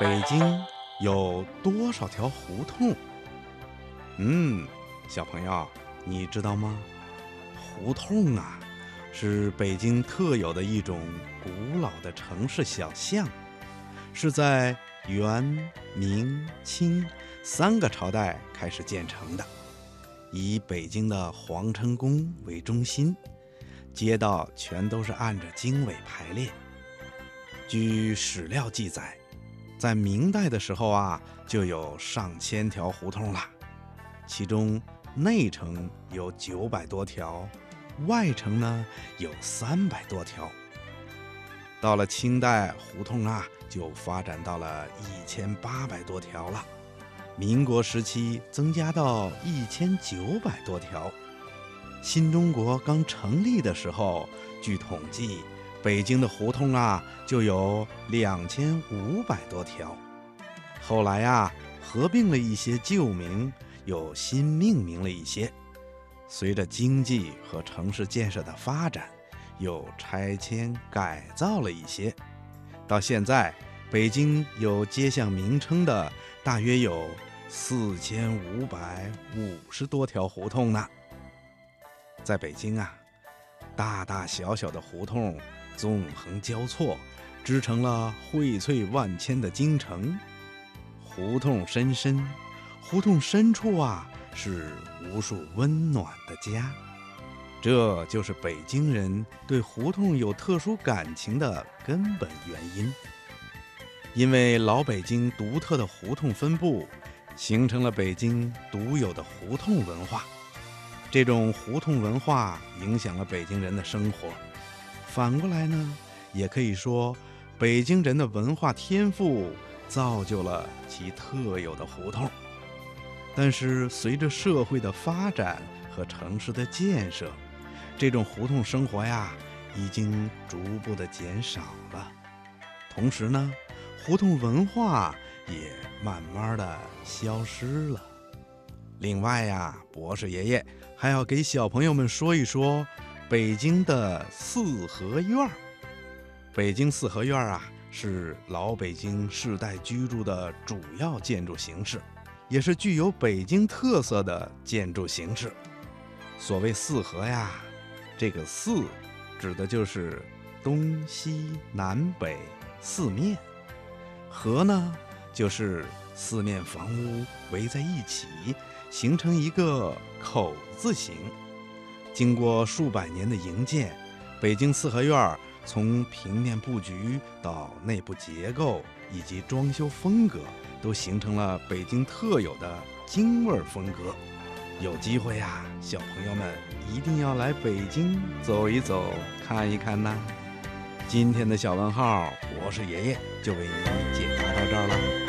北京有多少条胡同？嗯，小朋友，你知道吗？胡同啊，是北京特有的一种古老的城市小巷，是在元、明、清三个朝代开始建成的，以北京的皇城宫为中心，街道全都是按着经纬排列。据史料记载。在明代的时候啊，就有上千条胡同了，其中内城有九百多条，外城呢有三百多条。到了清代，胡同啊就发展到了一千八百多条了，民国时期增加到一千九百多条。新中国刚成立的时候，据统计。北京的胡同啊，就有两千五百多条。后来呀，合并了一些旧名，又新命名了一些。随着经济和城市建设的发展，又拆迁改造了一些。到现在，北京有街巷名称的大约有四千五百五十多条胡同呢。在北京啊，大大小小的胡同。纵横交错，织成了荟萃万千的京城。胡同深深，胡同深处啊，是无数温暖的家。这就是北京人对胡同有特殊感情的根本原因。因为老北京独特的胡同分布，形成了北京独有的胡同文化。这种胡同文化影响了北京人的生活。反过来呢，也可以说，北京人的文化天赋造就了其特有的胡同。但是，随着社会的发展和城市的建设，这种胡同生活呀，已经逐步的减少了。同时呢，胡同文化也慢慢的消失了。另外呀，博士爷爷还要给小朋友们说一说。北京的四合院儿，北京四合院儿啊，是老北京世代居住的主要建筑形式，也是具有北京特色的建筑形式。所谓四合呀，这个四指的就是东西南北四面，合呢就是四面房屋围在一起，形成一个口字形。经过数百年的营建，北京四合院从平面布局到内部结构以及装修风格，都形成了北京特有的京味风格。有机会呀，小朋友们一定要来北京走一走、看一看呐！今天的小问号，博士爷爷就为你解答到这儿了。